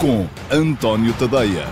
com António Tadeia.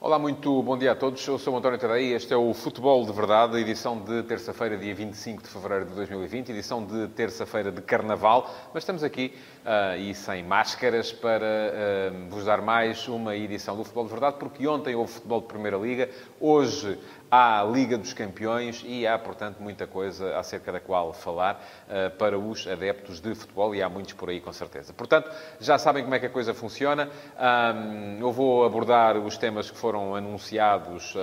Olá, muito bom dia a todos. Eu sou António Tadeia e este é o Futebol de Verdade, edição de terça-feira, dia 25 de fevereiro de 2020, edição de terça-feira de Carnaval. Mas estamos aqui, uh, e sem máscaras, para uh, vos dar mais uma edição do Futebol de Verdade, porque ontem houve futebol de Primeira Liga, hoje Há a Liga dos Campeões e há, portanto, muita coisa acerca da qual falar uh, para os adeptos de futebol e há muitos por aí, com certeza. Portanto, já sabem como é que a coisa funciona. Um, eu vou abordar os temas que foram anunciados uh,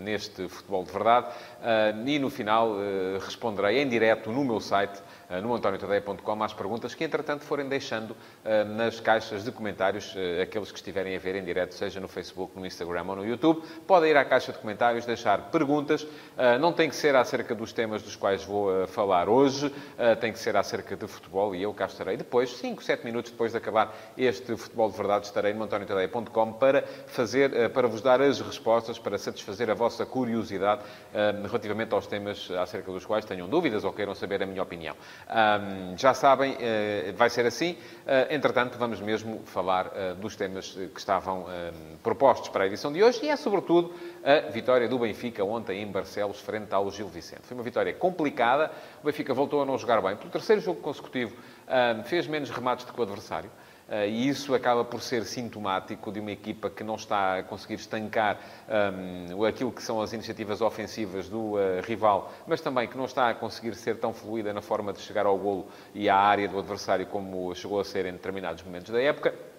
neste Futebol de Verdade uh, e, no final, responderei em direto no meu site eh, no antoniotadeia.com às perguntas que, entretanto, forem deixando eh, nas caixas de comentários, eh, aqueles que estiverem a ver em direto, seja no Facebook, no Instagram ou no YouTube. Podem ir à caixa de comentários, deixar perguntas. Não tem que ser acerca dos temas dos quais vou falar hoje, tem que ser acerca de futebol e eu cá estarei depois, 5, 7 minutos depois de acabar este Futebol de Verdade, estarei no antoniotadeia.com para fazer, para vos dar as respostas, para satisfazer a vossa curiosidade relativamente aos temas acerca dos quais tenham dúvidas ou queiram saber a minha opinião. Um, já sabem, uh, vai ser assim. Uh, entretanto, vamos mesmo falar uh, dos temas que estavam propostos para a edição de hoje e é, sobretudo, a vitória do Benfica ontem em Barcelos, frente ao Gil Vicente. Foi uma vitória complicada. O Benfica voltou a não jogar bem. Pelo terceiro jogo consecutivo, fez menos remates do que o adversário. Uh, e isso acaba por ser sintomático de uma equipa que não está a conseguir estancar um, aquilo que são as iniciativas ofensivas do uh, rival, mas também que não está a conseguir ser tão fluida na forma de chegar ao golo e à área do adversário como chegou a ser em determinados momentos da época.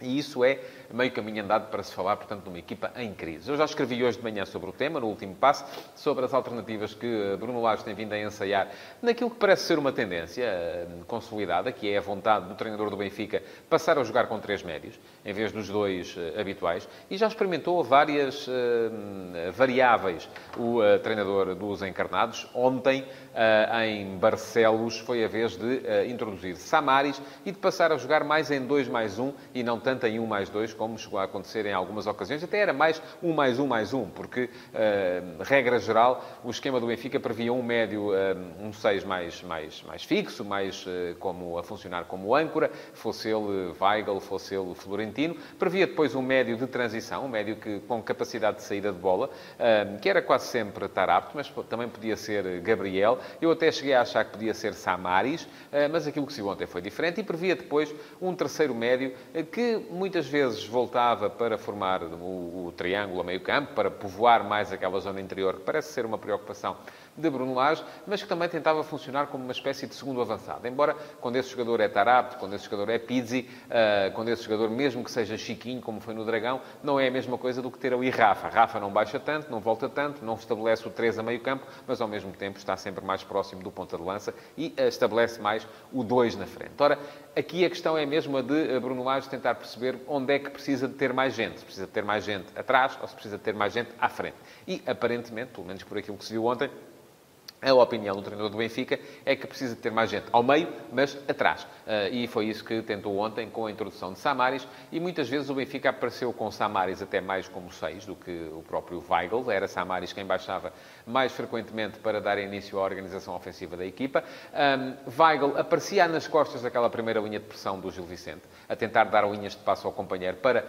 E isso é meio caminho andado para se falar, portanto, de uma equipa em crise. Eu já escrevi hoje de manhã sobre o tema, no último passo, sobre as alternativas que Bruno Lage tem vindo a ensaiar naquilo que parece ser uma tendência consolidada, que é a vontade do treinador do Benfica passar a jogar com três médios, em vez dos dois uh, habituais, e já experimentou várias uh, variáveis o uh, treinador dos encarnados. Ontem, em Barcelos, foi a vez de introduzir Samaris e de passar a jogar mais em 2 mais 1 um, e não tanto em 1 um mais 2, como chegou a acontecer em algumas ocasiões. Até era mais 1 um mais 1 um mais 1, um, porque, regra geral, o esquema do Benfica previa um médio, um 6 mais, mais, mais fixo, mais como a funcionar como âncora, fosse ele Weigl, fosse ele Florentino, argentino. Previa depois um médio de transição, um médio que, com capacidade de saída de bola, que era quase sempre Tarapto, mas também podia ser Gabriel. Eu até cheguei a achar que podia ser Samaris, ah, mas aquilo que se viu ontem foi diferente. E previa depois um terceiro médio ah, que muitas vezes voltava para formar o, o triângulo a meio campo, para povoar mais aquela zona interior, que parece ser uma preocupação de Bruno Lage, mas que também tentava funcionar como uma espécie de segundo avançado. Embora, quando esse jogador é Tarapto, quando esse jogador é Pizzi, uh, quando esse jogador, mesmo que seja Chiquinho, como foi no Dragão, não é a mesma coisa do que ter ali Rafa. Rafa não baixa tanto, não volta tanto, não estabelece o 3 a meio campo, mas ao mesmo tempo está sempre mais próximo do ponta de lança e uh, estabelece mais o 2 na frente. Ora, aqui a questão é mesmo a de uh, Bruno Lage tentar perceber onde é que precisa de ter mais gente. Se precisa de ter mais gente atrás ou se precisa de ter mais gente à frente. E, aparentemente, pelo menos por aquilo que se viu ontem, a opinião do treinador do Benfica é que precisa ter mais gente ao meio, mas atrás. Uh, e foi isso que tentou ontem com a introdução de Samaris. E muitas vezes o Benfica apareceu com Samaris até mais como seis do que o próprio Weigl. Era Samaris quem baixava mais frequentemente para dar início à organização ofensiva da equipa. Weigl aparecia nas costas daquela primeira linha de pressão do Gil Vicente, a tentar dar linhas de passo ao companheiro para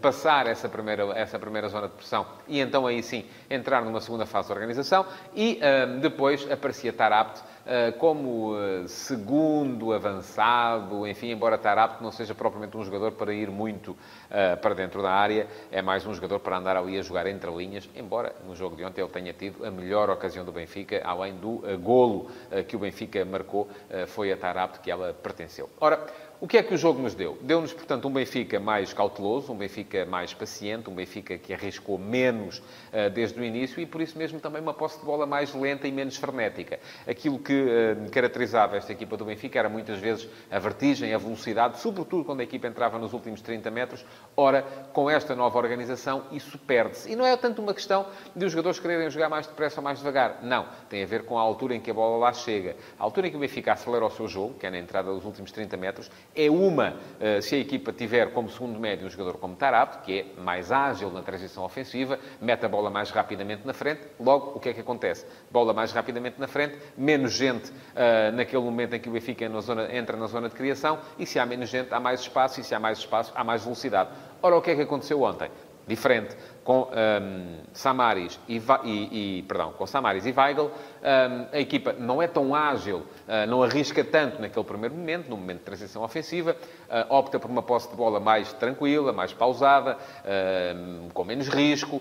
passar essa primeira, essa primeira zona de pressão e então aí sim entrar numa segunda fase de organização. E depois aparecia Tarapte eh, como eh, segundo avançado, enfim, embora Tarapte não seja propriamente um jogador para ir muito eh, para dentro da área, é mais um jogador para andar ali a jogar entre linhas, embora no jogo de ontem ele tenha tido a melhor ocasião do Benfica, além do golo que o Benfica marcou, foi a Tarapte que ela pertenceu. Ora, o que é que o jogo nos deu? Deu-nos, portanto, um Benfica mais cauteloso, um Benfica mais paciente, um Benfica que arriscou menos uh, desde o início e, por isso mesmo, também uma posse de bola mais lenta e menos frenética. Aquilo que uh, caracterizava esta equipa do Benfica era muitas vezes a vertigem, a velocidade, sobretudo quando a equipa entrava nos últimos 30 metros. Ora, com esta nova organização, isso perde-se. E não é tanto uma questão de os jogadores quererem jogar mais depressa ou mais devagar. Não. Tem a ver com a altura em que a bola lá chega. A altura em que o Benfica acelera o seu jogo, que é na entrada dos últimos 30 metros, é uma, eh, se a equipa tiver como segundo médio um jogador como Tarapto, que é mais ágil na transição ofensiva, mete a bola mais rapidamente na frente, logo o que é que acontece? Bola mais rapidamente na frente, menos gente uh, naquele momento em que o Benfica zona, entra na zona de criação, e se há menos gente, há mais espaço, e se há mais espaço, há mais velocidade. Ora, o que é que aconteceu ontem? Diferente com um, Samaris e, e, e, perdão, com Samaris e Weigl, um, a equipa não é tão ágil, uh, não arrisca tanto naquele primeiro momento, no momento de transição ofensiva, uh, opta por uma posse de bola mais tranquila, mais pausada, uh, com menos risco.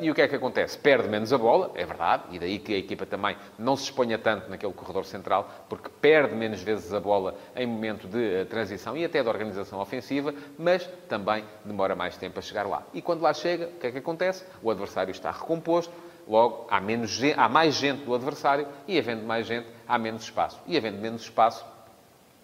e o que é que acontece? Perde menos a bola, é verdade, e daí que a equipa também não se exponha tanto naquele corredor central, porque perde menos vezes a bola em momento de transição e até de organização ofensiva, mas também demora mais tempo a chegar lá. E quando lá chega, o que é que acontece? O adversário está recomposto, logo há, menos, há mais gente do adversário e, havendo mais gente, há menos espaço. E, havendo menos espaço,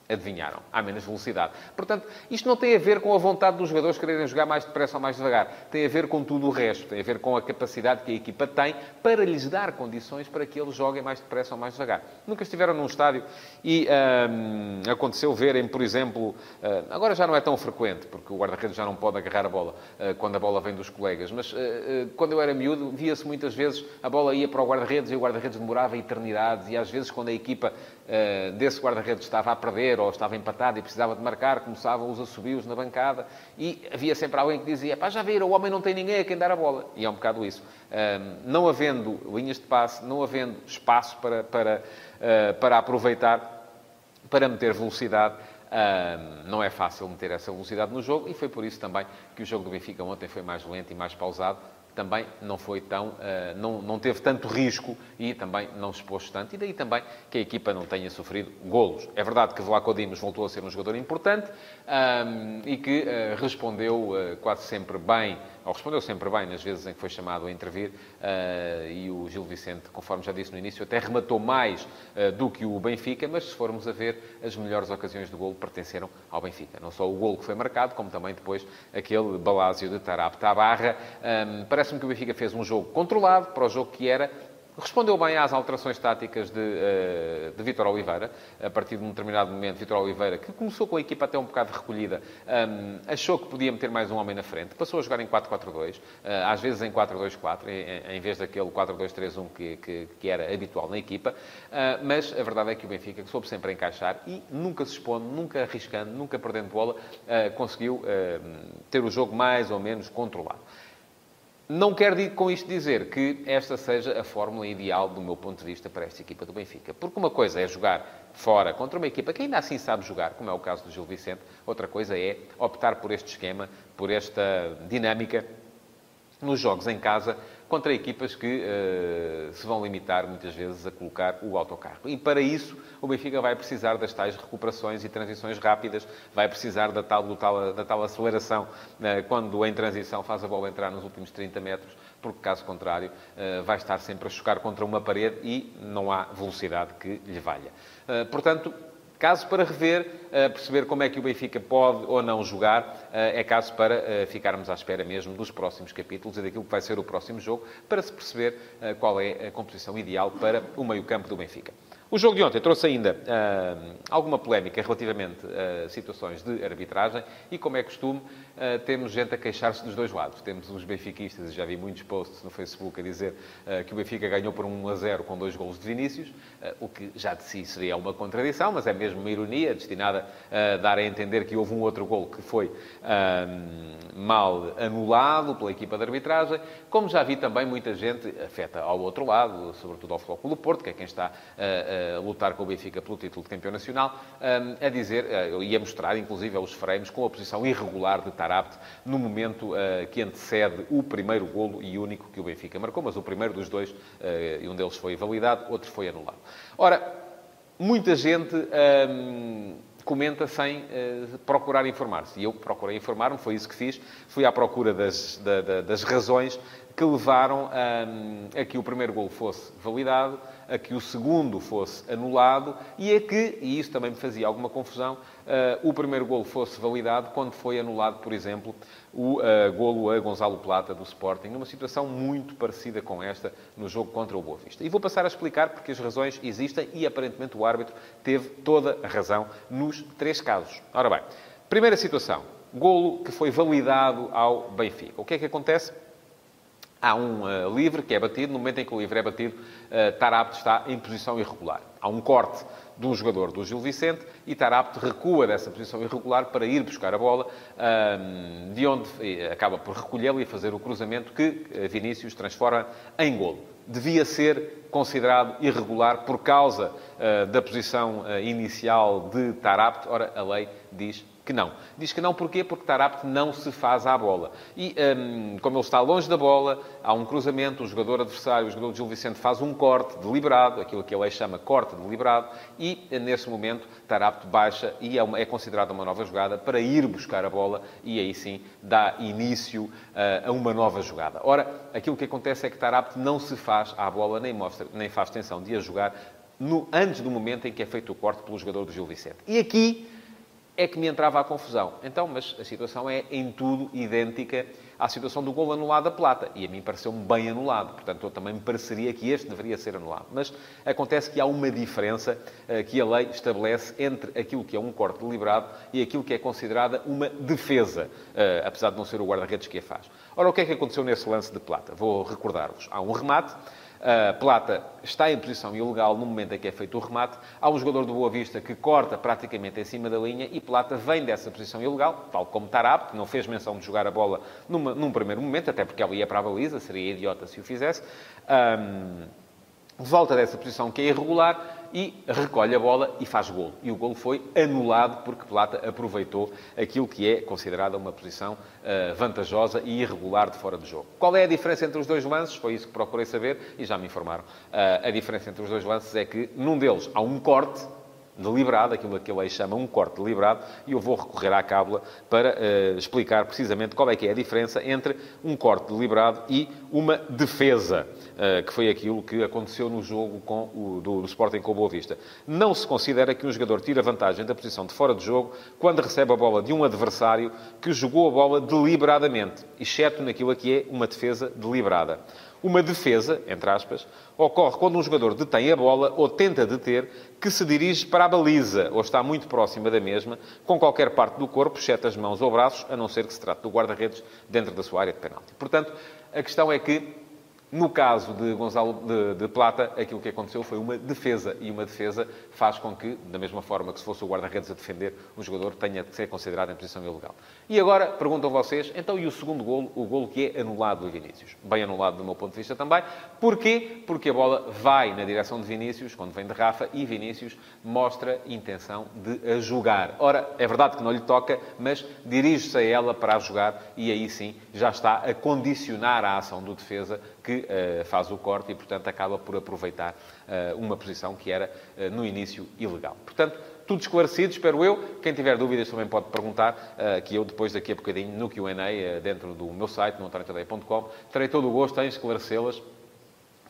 Adivinharam? Há menos velocidade. Portanto, isto não tem a ver com a vontade dos jogadores quererem jogar mais depressa ou mais devagar. Tem a ver com tudo o resto. Tem a ver com a capacidade que a equipa tem para lhes dar condições para que eles joguem mais depressa ou mais devagar. Nunca estiveram num estádio e hum, aconteceu verem, por exemplo, hum, agora já não é tão frequente, porque o guarda-redes já não pode agarrar a bola hum, quando a bola vem dos colegas, mas quando eu era miúdo, via-se muitas vezes a bola ia para o guarda-redes e o guarda-redes demorava eternidades e às vezes quando a equipa desse guarda-redes estava a perder ou estava empatado e precisava de marcar, começavam os assobios na bancada e havia sempre alguém que dizia, pá, já viram, o homem não tem ninguém a quem dar a bola. E é um bocado isso. não havendo linhas de passe, não havendo espaço para, para, uh, para aproveitar, para meter velocidade, não é fácil meter essa velocidade no jogo e foi por isso também que o jogo do Benfica ontem foi mais lento e mais pausado também não foi tão, eh, não, não teve tanto risco e também não se expôs tanto. E daí também que a equipa não tenha sofrido golos. É verdade que Vlaco Dimos voltou a ser um jogador importante um, e que uh, respondeu uh, quase sempre bem, ou respondeu sempre bem nas vezes em que foi chamado a intervir. Uh, e o Gil Vicente, conforme já disse no início, até rematou mais do que o Benfica, mas se formos a ver, as melhores ocasiões de golo pertenceram ao Benfica. Não só o golo que foi marcado, como também depois aquele balásio de Tarap Tabarra. Um, Parece-me que o Benfica fez um jogo controlado para o jogo que era. Respondeu bem às alterações táticas de, uh, de Vitor Oliveira. A partir de um determinado momento, Vitor Oliveira, que começou com a equipa até um bocado recolhida, um, achou que podia meter mais um homem na frente. Passou a jogar em 4-4-2, uh, eh, às vezes em 4-2-4, em, vez daquele 4-2-3-1 que, que, que, era habitual na equipa. Uh, mas a verdade é que o Benfica, que soube sempre encaixar e nunca se expondo, nunca arriscando, nunca perdendo bola, conseguiu ter o jogo mais ou menos controlado. Não quero com isto dizer que esta seja a fórmula ideal, do meu ponto de vista, para esta equipa do Benfica. Porque uma coisa é jogar fora contra uma equipa que ainda assim sabe jogar, como é o caso do Gil Vicente. Outra coisa é optar por este esquema, por esta dinâmica nos jogos em casa contra equipas que uh, se vão limitar muitas vezes a colocar o autocarro. E para isso o Benfica vai precisar das tais recuperações e transições rápidas, vai precisar da tal, tal, da tal aceleração uh, quando em transição faz a bola entrar nos últimos 30 metros, porque caso contrário uh, vai estar sempre a chocar contra uma parede e não há velocidade que lhe valha. portanto, Caso para rever, eh, perceber como é que o Benfica pode ou não jogar, eh, é caso para eh, ficarmos à espera mesmo dos próximos capítulos e daquilo que vai ser o próximo jogo, para se perceber qual é a composição ideal para o meio-campo do Benfica. O jogo de ontem trouxe ainda alguma polémica relativamente a situações de arbitragem e, como é costume, uh, temos gente a queixar-se dos dois lados. Temos os benfiquistas, e já vi muitos posts no Facebook a dizer uh, que o Benfica ganhou por 1 a 0 com dois golos de Vinícius, o que já de si seria uma contradição, mas é mesmo uma ironia destinada a dar a entender que houve um outro golo que foi mal anulado pela equipa de arbitragem, como já vi também muita gente afeta ao outro lado, sobretudo ao Futebol do Porto, que é quem está a a lutar com o Benfica pelo título de campeão nacional, a dizer, e a mostrar, inclusive, os frames com a posição irregular de Tarabt no momento que antecede o primeiro golo e único que o Benfica marcou, mas o primeiro dos dois, e um deles foi validado, outro foi anulado. Ora, muita gente comenta sem uh, procurar informar-se. E eu procurei informar-me, foi isso que fiz. Fui à procura das, da, da, das razões que levaram a, a que o primeiro gol fosse validado, a que o segundo fosse anulado e a que, e isso também me fazia alguma confusão, uh, o primeiro golo fosse validado quando foi anulado, por exemplo, o uh, golo a Gonzalo Plata do Sporting, numa situação muito parecida com esta no jogo contra o Boa Vista. E vou passar a explicar porque as razões existem e aparentemente o árbitro teve toda a razão nos três casos. Ora bem, primeira situação, golo que foi validado ao Benfica. O que é que acontece? Há um uh, livre que é batido, no momento em que o livre é batido, uh, está em posição irregular. Há um corte um jogador do Gil Vicente e Tarapte recua dessa posição irregular para ir buscar a bola, de onde acaba por recolhê-la e fazer o cruzamento que Vinícius transforma em golo. Devia ser considerado irregular por causa da posição inicial de Tarapte. Ora, a lei diz que não. Diz que não porquê? Porque Tarapte não se faz à bola. E, um, como ele está longe da bola, há um cruzamento, o jogador adversário, o jogador de Gil Vicente, faz um corte deliberado, aquilo que ele chama corte deliberado, e, nesse momento, Tarapte baixa e é, uma, é considerada uma nova jogada para ir buscar a bola e, aí sim, dá início uh, a uma nova jogada. Ora, aquilo que acontece é que Tarapte não se faz à bola, nem, mostra, nem faz tensão de a jogar no, antes do momento em que é feito o corte pelo jogador do Gil Vicente. E aqui é que me entrava a confusão. Então, mas a situação é em tudo idêntica à situação do gol anulado a Plata. E a mim pareceu-me bem anulado. Portanto, eu também me pareceria que este deveria ser anulado. Mas acontece que há uma diferença uh, que a lei estabelece entre aquilo que é um corte deliberado e aquilo que é considerada uma defesa, uh, apesar de não ser o guarda-redes que a faz. Ora, o que é que aconteceu nesse lance de Plata? Vou recordar-vos. Há um remate a Plata está em posição ilegal no momento em que é feito o remate. Há um jogador do Boa Vista que corta praticamente em cima da linha e Plata vem dessa posição ilegal, tal como Tarap, que não fez menção de jogar a bola numa, num primeiro momento, até porque ela ia para a baliza, seria idiota se o fizesse. Um, volta dessa posição que é irregular e recolhe a bola e faz golo. E o golo foi anulado porque Plata aproveitou aquilo que é considerada uma posição uh, vantajosa e irregular de fora do jogo. Qual é a diferença entre os dois lances? Foi isso que procurei saber e já me informaram. Uh, a diferença entre os dois lances é que num deles há um corte deliberado, aquilo que a lei chama um corte deliberado, e eu vou recorrer à cábula para uh, explicar precisamente qual é que é a diferença entre um corte deliberado e uma defesa, que foi aquilo que aconteceu no jogo com o, do, do Sporting com o Boa Vista. Não se considera que um jogador tira vantagem da posição de fora de jogo quando recebe a bola de um adversário que jogou a bola deliberadamente, exceto naquilo que é uma defesa deliberada. Uma defesa, entre aspas, ocorre quando um jogador detém a bola ou tenta deter, que se dirige para a baliza ou está muito próxima da mesma, com qualquer parte do corpo, exceto as mãos ou braços, a não ser que se trate do guarda-redes dentro da sua área de penalti. Portanto, a questão é que no caso de Gonzalo de, de, Plata, aquilo que aconteceu foi uma defesa. E uma defesa faz com que, da mesma forma que se fosse o guarda-redes a defender, o jogador tenha de ser considerado em posição ilegal. E agora, perguntam vocês, então e o segundo golo, o golo que é anulado do Vinícius? Bem anulado do meu ponto de vista também. Porquê? Porque a bola vai na direção de Vinícius, quando vem de Rafa, e Vinícius mostra intenção de a jogar. Ora, é verdade que não lhe toca, mas dirige-se a ela para a jogar e aí sim já está a condicionar a ação do defesa que uh, faz o corte e, portanto, acaba por aproveitar uh, uma posição que era, uh, no início, ilegal. Portanto, tudo esclarecido, espero eu. Quem tiver dúvidas também pode perguntar, que eu depois daqui a bocadinho, no Q&A, dentro do meu site, no antoniotadeia.com, terei todo o gosto em esclarecê-las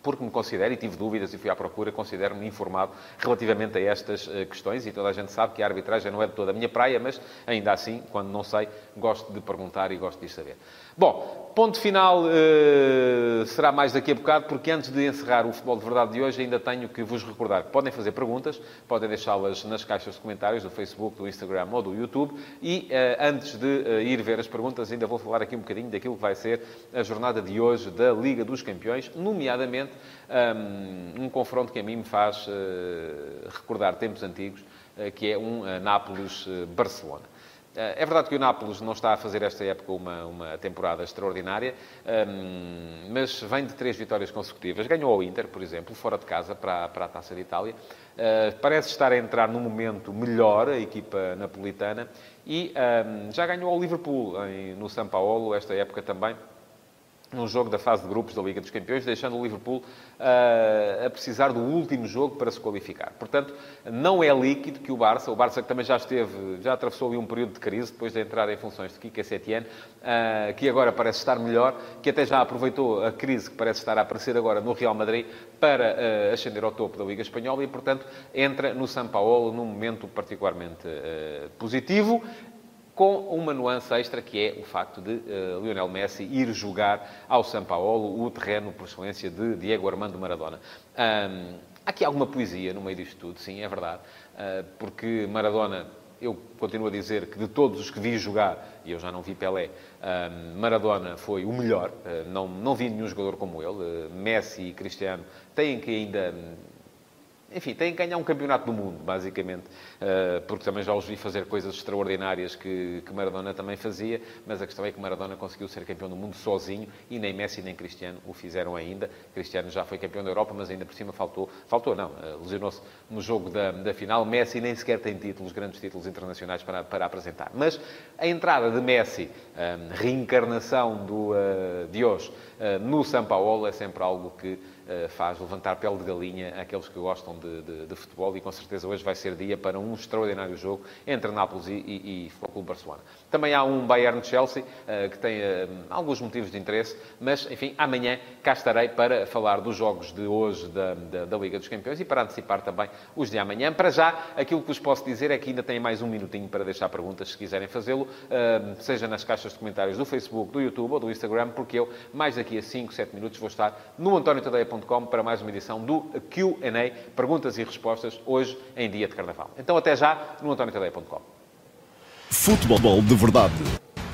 porque me considero, e tive dúvidas e fui à procura, considero-me informado relativamente a estas questões, e toda a gente sabe que a arbitragem não é de toda a minha praia, mas ainda assim, quando não sei, gosto de perguntar e gosto de saber. Bom, ponto final uh, será mais daqui a bocado, porque antes de encerrar o Futebol de Verdade de hoje, ainda tenho que vos recordar que podem fazer perguntas, podem deixá-las nas caixas de comentários do Facebook, do Instagram ou do YouTube. E uh, antes de ir ver as perguntas, ainda vou falar aqui um bocadinho daquilo que vai ser a jornada de hoje da Liga dos Campeões, nomeadamente um, um confronto que a mim me faz recordar tempos antigos, que é um Nápoles-Barcelona. Eh, é verdade que o Nápoles não está a fazer esta época uma, uma temporada extraordinária, ehm, mas vem de três vitórias consecutivas. Ganhou ao Inter, por exemplo, fora de casa para, para a Taça de Itália. Eh, parece estar a entrar num momento melhor a equipa napolitana e ehm, já ganhou ao Liverpool em, no São Paulo, esta época também num jogo da fase de grupos da Liga dos Campeões, deixando o Liverpool uh, a precisar do último jogo para se qualificar. Portanto, não é líquido que o Barça, o Barça que também já esteve, já atravessou ali um período de crise, depois de entrar em funções de Kika Setien, uh, que agora parece estar melhor, que até já aproveitou a crise que parece estar a aparecer agora no Real Madrid para uh, ascender ao topo da Liga Espanhola e, portanto, entra no São Paulo num momento particularmente positivo com uma nuance extra que é o facto de uh, Lionel Messi ir jogar ao São Paulo, o terreno por excelência de Diego Armando Maradona. Um, há aqui alguma poesia no meio disto tudo, sim, é verdade, uh, porque Maradona eu continuo a dizer que de todos os que vi jogar, e eu já não vi Pelé, Maradona foi o melhor. Não, não vi nenhum jogador como ele. Messi e Cristiano têm que ainda enfim, têm que ganhar um campeonato do mundo, basicamente, eh, porque também já os vi fazer coisas extraordinárias que, que Maradona também fazia, mas a questão é que Maradona conseguiu ser campeão do mundo sozinho e nem Messi nem Cristiano o fizeram ainda. Cristiano já foi campeão da Europa, mas ainda por cima faltou, faltou não, eh, lesionou-se no jogo da, da final. Messi nem sequer tem títulos, grandes títulos internacionais para, para apresentar. Mas a entrada de Messi, a reencarnação do, de hoje, no São Paulo é sempre algo que eh, faz levantar pele de galinha aqueles que gostam de, de, de, futebol e com certeza hoje vai ser dia para um extraordinário jogo entre Nápoles e, e, e Futebol Barcelona. Também há um Bayern-Chelsea eh, que tem eh, alguns motivos de interesse, mas, enfim, amanhã cá estarei para falar dos jogos de hoje da, da, da Liga dos Campeões e para antecipar também os de amanhã. Para já, aquilo que vos posso dizer é que ainda têm mais um minutinho para deixar perguntas, se quiserem fazê-lo, seja nas caixas de comentários do Facebook, do YouTube ou do Instagram, porque eu, mais daqui a 5, 7 minutos, vou estar no antoniotadeia.com para mais uma edição do Q&A, perguntas e respostas, hoje em dia de Carnaval. Então até já no antoniotadeia.com. Futebol de verdade.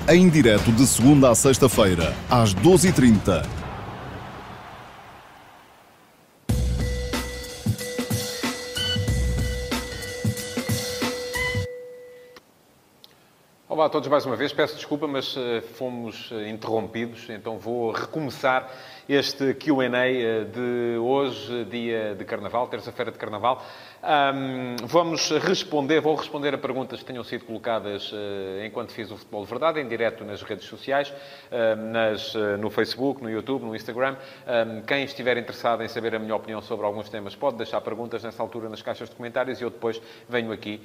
Em direto de segunda a sexta-feira, às 12h30 Olá a todos mais uma vez. Peço desculpa, mas uh, fomos uh, interrompidos, então vou recomeçar este QA uh, de hoje, dia de Carnaval, terça-feira de Carnaval. Um, vamos responder, vou responder a perguntas que tenham sido colocadas enquanto fiz o Futebol de Verdade, em direto nas redes sociais, nas, no Facebook, no YouTube, no Instagram. Um, quem estiver interessado em saber a minha opinião sobre alguns temas pode deixar perguntas nessa altura nas caixas de comentários e eu depois venho aqui,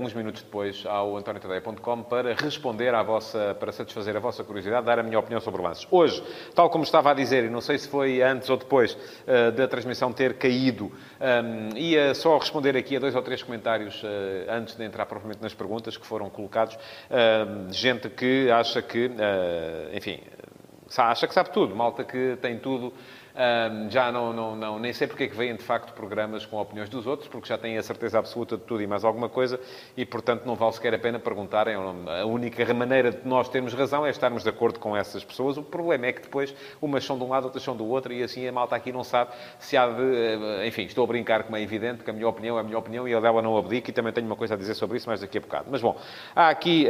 uns minutos depois, ao antoniotadeia.com para responder à vossa, para satisfazer a vossa curiosidade, dar a minha opinião sobre lances. Hoje, tal como estava a dizer, e não sei se foi antes ou depois uh, da transmissão ter caído, um, ia só responder aqui a dois ou três comentários uh, antes de entrar propriamente nas perguntas que foram colocados. Uh, gente que acha que, eh, enfim, acha que sabe tudo, malta que tem tudo um, já não, não, não, nem sei porque é que vêm, de facto, programas com opiniões dos outros, porque já têm a certeza absoluta de tudo e mais alguma coisa, e, portanto, não vale sequer a pena perguntarem. A única maneira de nós termos razão é estarmos de acordo com essas pessoas. O problema é que depois umas são de um lado, outras são do outro, e assim a malta aqui não sabe se há de... Eh, enfim, estou a brincar, como é evidente, porque a minha opinião é a minha opinião e a dela não abdica, e também tenho uma coisa a dizer sobre isso mais daqui a bocado. Mas, bom, há aqui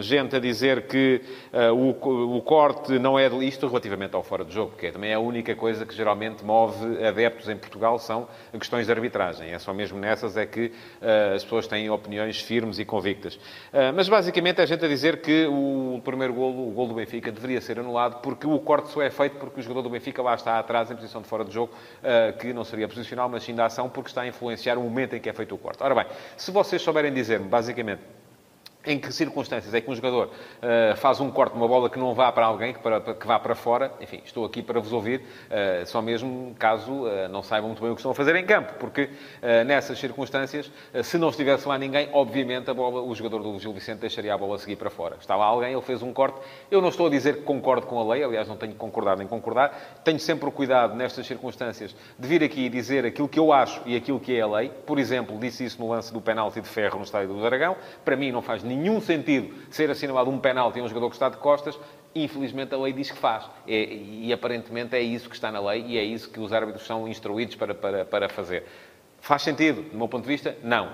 gente a dizer que uh, o, o corte não é... Isto relativamente ao fora de jogo, porque também é a única única coisa que geralmente move adeptos em Portugal são questões de arbitragem. É só mesmo nessas é que uh, as pessoas têm opiniões firmes e convictas. Uh, mas basicamente é gente a dizer que o primeiro golo, o golo do Benfica, deveria ser anulado porque o corte só é feito porque o jogador do Benfica lá está atrás em posição de fora de jogo, uh, que não seria posicional, mas sim da ação, porque está a influenciar o momento em que é feito o corte. Ora bem, se vocês souberem dizer-me, basicamente, em que circunstâncias é que um jogador uh, faz um corte, uma bola que não vá para alguém, que, para, que vá para fora. Enfim, estou aqui para vos ouvir, uh, só mesmo caso uh, não saibam muito bem o que estão a fazer em campo, porque nessas circunstâncias, se não estivesse lá ninguém, obviamente a bola, o jogador do Gil Vicente deixaria a bola seguir para fora. Está lá alguém, ele fez um corte. Eu não estou a dizer que concordo com a lei, aliás, não tenho que concordar nem concordar. Tenho sempre o cuidado, nestas circunstâncias, de vir aqui e dizer aquilo que eu acho e aquilo que é a lei. Por exemplo, disse isso no lance do penalti de ferro no estádio do Dragão. Para mim, não faz nenhum nenhum sentido ser assinalado um penalti a um jogador que está de costas, infelizmente a lei diz que faz. É, e aparentemente é isso que está na lei e é isso que os árbitros são instruídos para, para, para fazer. Faz sentido, do meu ponto de vista? Não.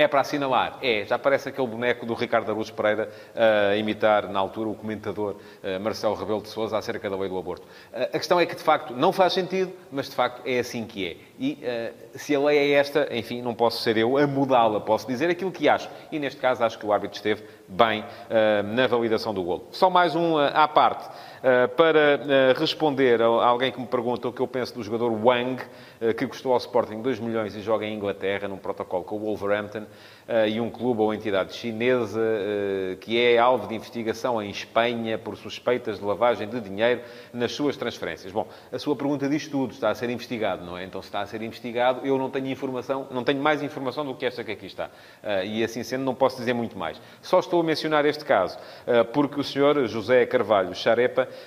É para assinalar? É. Já parece aquele boneco do Ricardo Araújo Pereira a imitar, na altura, o comentador Marcelo Rebelo de Sousa acerca da lei do aborto. a questão é que, de facto, não faz sentido, mas, de facto, é assim que é. E se a lei é esta, enfim, não posso ser eu a mudá-la. Posso dizer aquilo que acho. E, neste caso, acho que o árbitro esteve bem na validação do golo. Só mais um à parte. Para responder a alguém que me pergunta o que eu penso do jogador Wang, que custou ao Sporting 2 milhões e joga em Inglaterra, num protocolo com o Wolverhampton, e um clube ou entidade chinesa que é alvo de investigação em Espanha por suspeitas de lavagem de dinheiro nas suas transferências. Bom, a sua pergunta diz tudo, está a ser investigado, não é? Então, se está a ser investigado, eu não tenho informação, não tenho mais informação do que esta que aqui está. E assim sendo, não posso dizer muito mais. Só estou a mencionar este caso, porque o senhor José Carvalho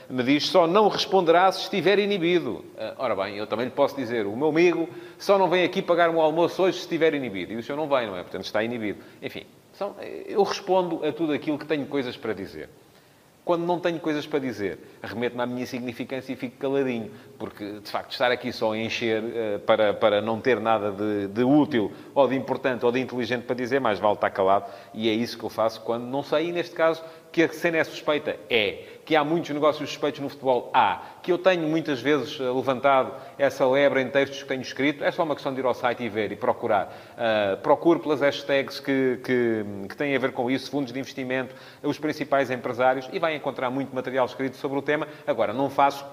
Me diz só não responderá se estiver inibido. ora bem, eu também lhe posso dizer, o meu amigo só não vem aqui pagar um almoço hoje se estiver inibido. E o senhor não vem, não é? Portanto, está inibido. Enfim, Então, eu respondo a tudo aquilo que tenho coisas para dizer. Quando não tenho coisas para dizer, arremeto-me à minha significância e fico caladinho. Porque, de facto, estar aqui só a encher uh, para, para não ter nada de, de, útil, ou de importante, ou de inteligente para dizer, mais vale estar calado. E é isso que eu faço quando não sei. E, neste caso, que a cena é suspeita? É. Que há muitos negócios suspeitos no futebol? Há. Que eu tenho muitas vezes eh, levantado essa lebre em textos que tenho escrito? É só uma questão de ir ao site e ver e procurar. Uh, procure pelas hashtags que, que, que, têm a ver com isso, fundos de investimento, os principais empresários, e vai encontrar muito material escrito sobre o tema. Agora, não faço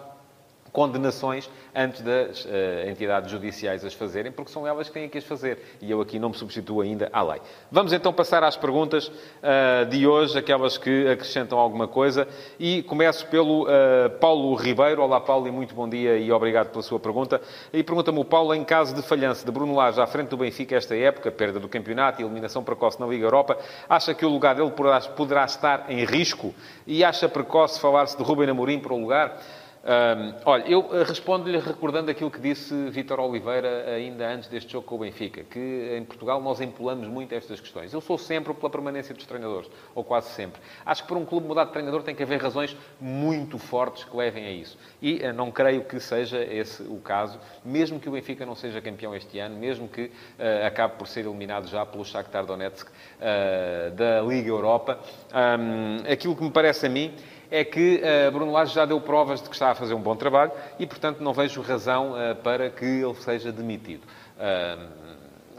condenações antes das uh, entidades judiciais as fazerem, porque são elas que têm que as fazer. E eu aqui não me substituo ainda à lei. Vamos então passar às perguntas uh, de hoje, aquelas que acrescentam alguma coisa. E começo pelo uh, Paulo Ribeiro. Olá, Paulo, e muito bom dia e obrigado pela sua pergunta. E pergunta-me o Paulo, em caso de falhança de Bruno Lage à frente do Benfica esta época, perda do campeonato e eliminação precoce na Liga Europa, acha que o lugar dele poderá, estar em risco? E acha precoce falar-se de Rubem Amorim para o lugar? Um, olha, eu eh, respondo-lhe recordando aquilo que disse Vítor Oliveira ainda antes deste jogo com o Benfica, que em Portugal nós empolamos muito estas questões. Eu sou sempre pela permanência dos treinadores, ou quase sempre. Acho que para um clube mudar de treinador tem que haver razões muito fortes que levem a isso. E uh, não creio que seja esse o caso, mesmo que o Benfica não seja campeão este ano, mesmo que uh, acabe por ser eliminado já pelo Shakhtar Donetsk uh, da Liga Europa. Um, aquilo que me parece a mim é que uh, Bruno Lage já deu provas de que está a fazer um bom trabalho e, portanto, não vejo razão uh, para que ele seja demitido. Uh,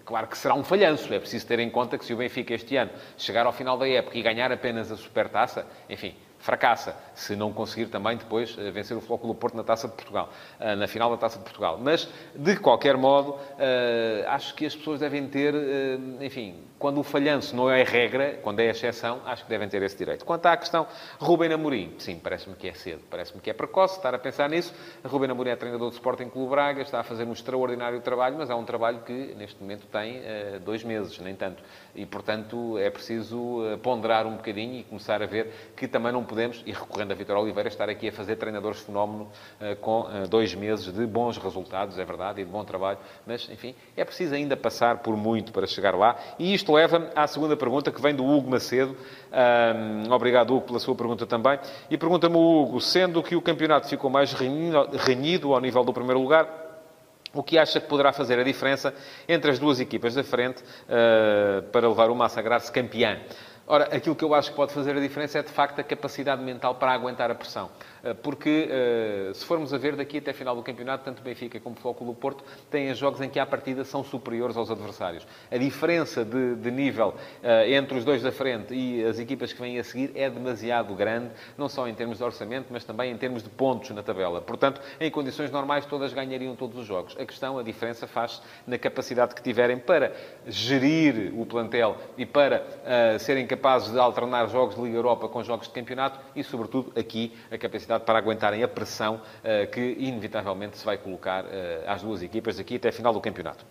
claro que será um falhanço. É preciso ter em conta que se o Benfica este ano chegar ao final da época e ganhar apenas a Supertaça, enfim, fracassa, se não conseguir também depois vencer o Flóculo Porto na Taça de Portugal, na final da Taça de Portugal. Mas, de qualquer modo, acho que as pessoas devem ter, enfim, quando o falhanço não é regra, quando é exceção, acho que devem ter esse direito. Quanto à questão Rubem Amorim, sim, parece-me que é cedo, parece-me que é precoce estar a pensar nisso. Rubem Amorim é treinador do Sporting Clube Braga, está a fazer um extraordinário trabalho, mas é um trabalho que, neste momento, tem dois meses, nem tanto. E, portanto, é preciso ponderar um bocadinho e começar a ver que também não podemos, e recorrendo a Vitor Oliveira, estar aqui a fazer treinadores fenómeno uh, com uh, dois meses de bons resultados, é verdade, e de bom trabalho, mas, enfim, é preciso ainda passar por muito para chegar lá. E isto leva-me à segunda pergunta, que vem do Hugo Macedo. Um, obrigado, Hugo, pela sua pergunta também. E pergunta-me o Hugo, sendo que o campeonato ficou mais renhido ao nível do primeiro lugar, o que acha que poderá fazer a diferença entre as duas equipas da frente uh, para levar o Massa a sagrar-se campeã? Ora, aquilo que eu acho que pode fazer a diferença é, de facto, a capacidade mental para aguentar a pressão. Eh, porque, eh, se formos a ver daqui até a final do campeonato, tanto Benfica como o do Porto têm jogos em que, à partida, são superiores aos adversários. A diferença de, de nível eh, entre os dois da frente e as equipas que vêm a seguir é demasiado grande, não só em termos de orçamento, mas também em termos de pontos na tabela. Portanto, em condições normais, todas ganhariam todos os jogos. A questão, a diferença faz na capacidade que tiverem para gerir o plantel e para uh, serem capazes capazes de alternar jogos de Liga Europa com jogos de campeonato e, sobretudo, aqui, a capacidade para aguentarem a pressão uh, que, inevitavelmente, se vai colocar uh, às duas equipas aqui até a final do campeonato.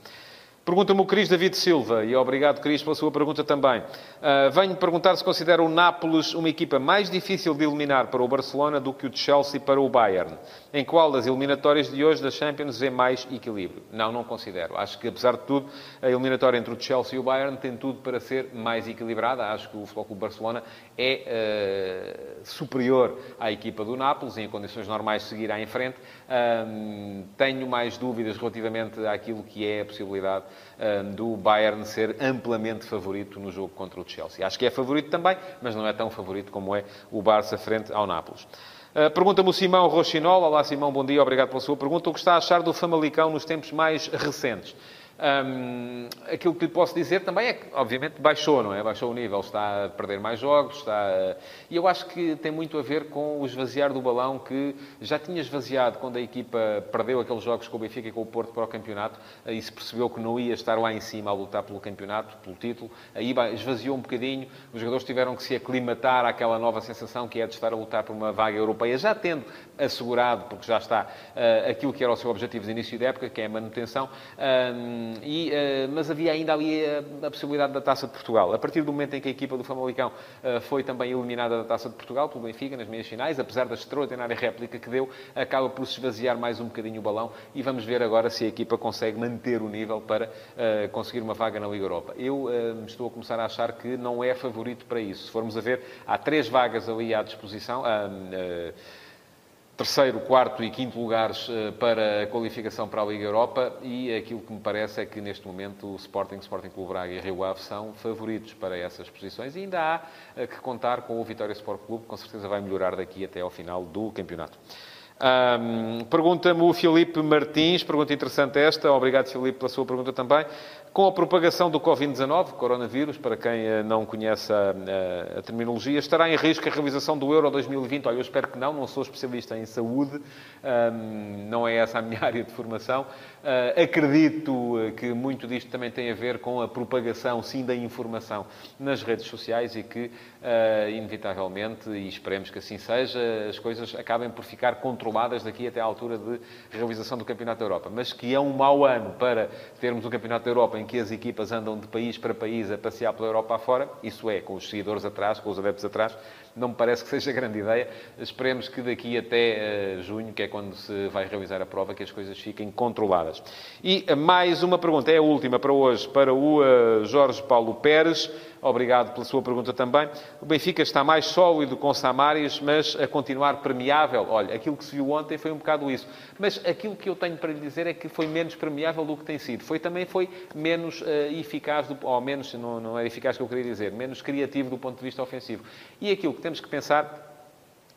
Pergunta-me o Cris David Silva, e obrigado, Cris, pela sua pergunta também. Uh, venho perguntar se considera o Nápoles uma equipa mais difícil de eliminar para o Barcelona do que o Chelsea para o Bayern. Em qual das eliminatórias de hoje da Champions vê mais equilíbrio? Não, não considero. Acho que, apesar de tudo, a eliminatória entre o Chelsea e o Bayern tem tudo para ser mais equilibrada. Acho que o Futebol Barcelona é uh, superior à equipa do Nápoles e, em condições normais, seguirá em frente. Uh, tenho mais dúvidas relativamente àquilo que é a possibilidade do Bayern ser amplamente favorito no jogo contra o Chelsea. Acho que é favorito também, mas não é tão favorito como é o Barça frente ao Nápoles. Uh, Pergunta-me o Simão Rochinol. Olá, Simão, bom dia, obrigado pela sua pergunta. O que está a achar do Famalicão nos tempos mais recentes? Um, aquilo que lhe posso dizer também é que, obviamente, baixou, não é? Baixou o nível, está a perder mais jogos, está a... E eu acho que tem muito a ver com o esvaziar do balão que já tinha esvaziado quando a equipa perdeu aqueles jogos com o Benfica e com o Porto para o campeonato e se percebeu que não ia estar lá em cima a lutar pelo campeonato, pelo título. Aí esvaziou um bocadinho, os jogadores tiveram que se aclimatar àquela nova sensação que é de estar a lutar por uma vaga europeia, já tendo assegurado, porque já está uh, aquilo que era o seu objetivo de início da época, que é a manutenção. Um, e, uh, mas havia ainda ali a, a, possibilidade da Taça de Portugal. A partir do momento em que a equipa do Famalicão uh, foi também eliminada da Taça de Portugal pelo Benfica nas meias finais, apesar da extraordinária réplica que deu, acaba por se esvaziar mais um bocadinho o balão e vamos ver agora se a equipa consegue manter o nível para uh, conseguir uma vaga na Liga Europa. Eu estou a começar a achar que não é favorito para isso. Se formos a ver, há três vagas ali à disposição terceiro, quarto e quinto lugares eh, para a qualificação para a Liga Europa e aquilo que me parece é que neste momento o Sporting, Sporting Clube Braga e Rio Ave são favoritos para essas posições e ainda há eh, que contar com o Vitória Sport Clube, que com certeza vai melhorar daqui até ao final do campeonato. Um, Pergunta-me o Filipe Martins, pergunta interessante esta, obrigado Filipe pela sua pergunta também. Com a propagação do Covid-19, coronavírus, para quem eh, não conhece a, a, a, terminologia, estará em risco a realização do Euro 2020? Olha, eu espero que não, não sou especialista em saúde, um, não é essa a minha área de formação. Uh, acredito eh, que muito disto também tem a ver com a propagação, sim, da informação nas redes sociais e que, uh, inevitavelmente, e esperemos que assim seja, as coisas acabem por ficar controladas daqui até à altura de realização do Campeonato da Europa. Mas que é um mau ano para termos um Campeonato da Europa em que as equipas andam de país para país a passear pela Europa afora, isso é, com os seguidores atrás, com os adeptos atrás, não me parece que seja grande ideia. Esperemos que daqui até uh, junho, que é quando se vai realizar a prova, que as coisas fiquem controladas. E mais uma pergunta, é a última para hoje, para o uh, Jorge Paulo Pérez. Obrigado pela sua pergunta também. O Benfica está mais sólido com Samaris, mas a continuar permeável. Olha, aquilo que se viu ontem foi um bocado isso. Mas aquilo que eu tenho para lhe dizer é que foi menos permeável do que tem sido. Foi também foi menos uh, eficaz, do, ou menos, não, não é eficaz que eu queria dizer, menos criativo do ponto de vista ofensivo. E aquilo que temos que pensar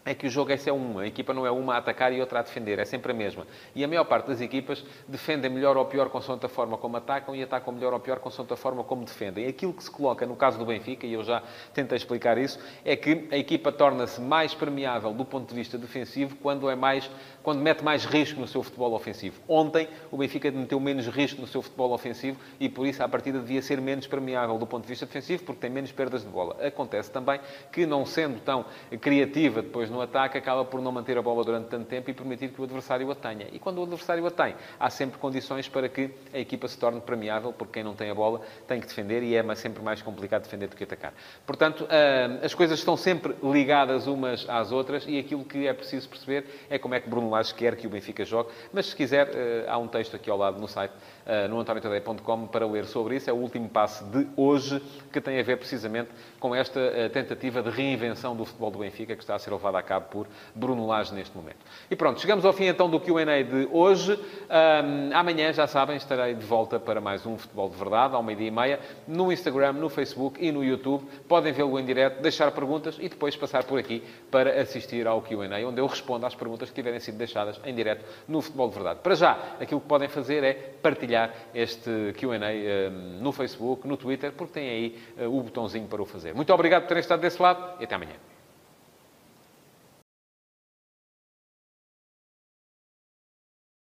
é que o jogo é só um. A equipa não é uma a atacar e outra a defender. É sempre a mesma. E a maior parte das equipas defendem melhor ou pior consoante a forma como atacam e atacam melhor ou pior consoante a forma como defendem. Aquilo que se coloca no caso do Benfica, e eu já tentei explicar isso, é que a equipa torna-se mais permeável do ponto de vista defensivo quando é mais quando mete mais risco no seu futebol ofensivo. Ontem, o Benfica meteu menos risco no seu futebol ofensivo e, por isso, a partida devia ser menos permeável do ponto de vista defensivo, porque tem menos perdas de bola. Acontece também que, não sendo tão criativa depois no ataque, acaba por não manter a bola durante tanto tempo e permitir que o adversário a tenha. E quando o adversário a tem, há sempre condições para que a equipa se torne permeável, porque quem não tem a bola tem que defender e é sempre mais complicado defender do que atacar. Portanto, ah, as coisas estão sempre ligadas umas às outras e aquilo que é preciso perceber é como é que Bruno Lage quer que o Benfica jogue. Mas se quiser, eh, há um texto aqui ao lado no site, eh, no antoniotadeia.com, para ler sobre isso. É o último passo de hoje, que tem a ver precisamente com esta eh, tentativa de reinvenção do futebol do Benfica, que está a ser levada a cabo por Bruno Lage neste momento. E pronto, chegamos ao fim então do Q&A de hoje. Um, amanhã, já sabem, estarei de volta para mais um Futebol de Verdade, ao meio-dia e meia, no Instagram, no Facebook e no YouTube. Podem vê-lo em direto, deixar perguntas e depois passar por aqui para assistir ao Q&A, onde eu respondo às perguntas que tiverem sido deixadas em direto no Futebol de Verdade. Para já, aquilo que podem fazer é partilhar este Q&A um, no Facebook, no Twitter, porque tem aí uh, o botãozinho para o fazer. Muito obrigado por terem estado desse lado e até amanhã.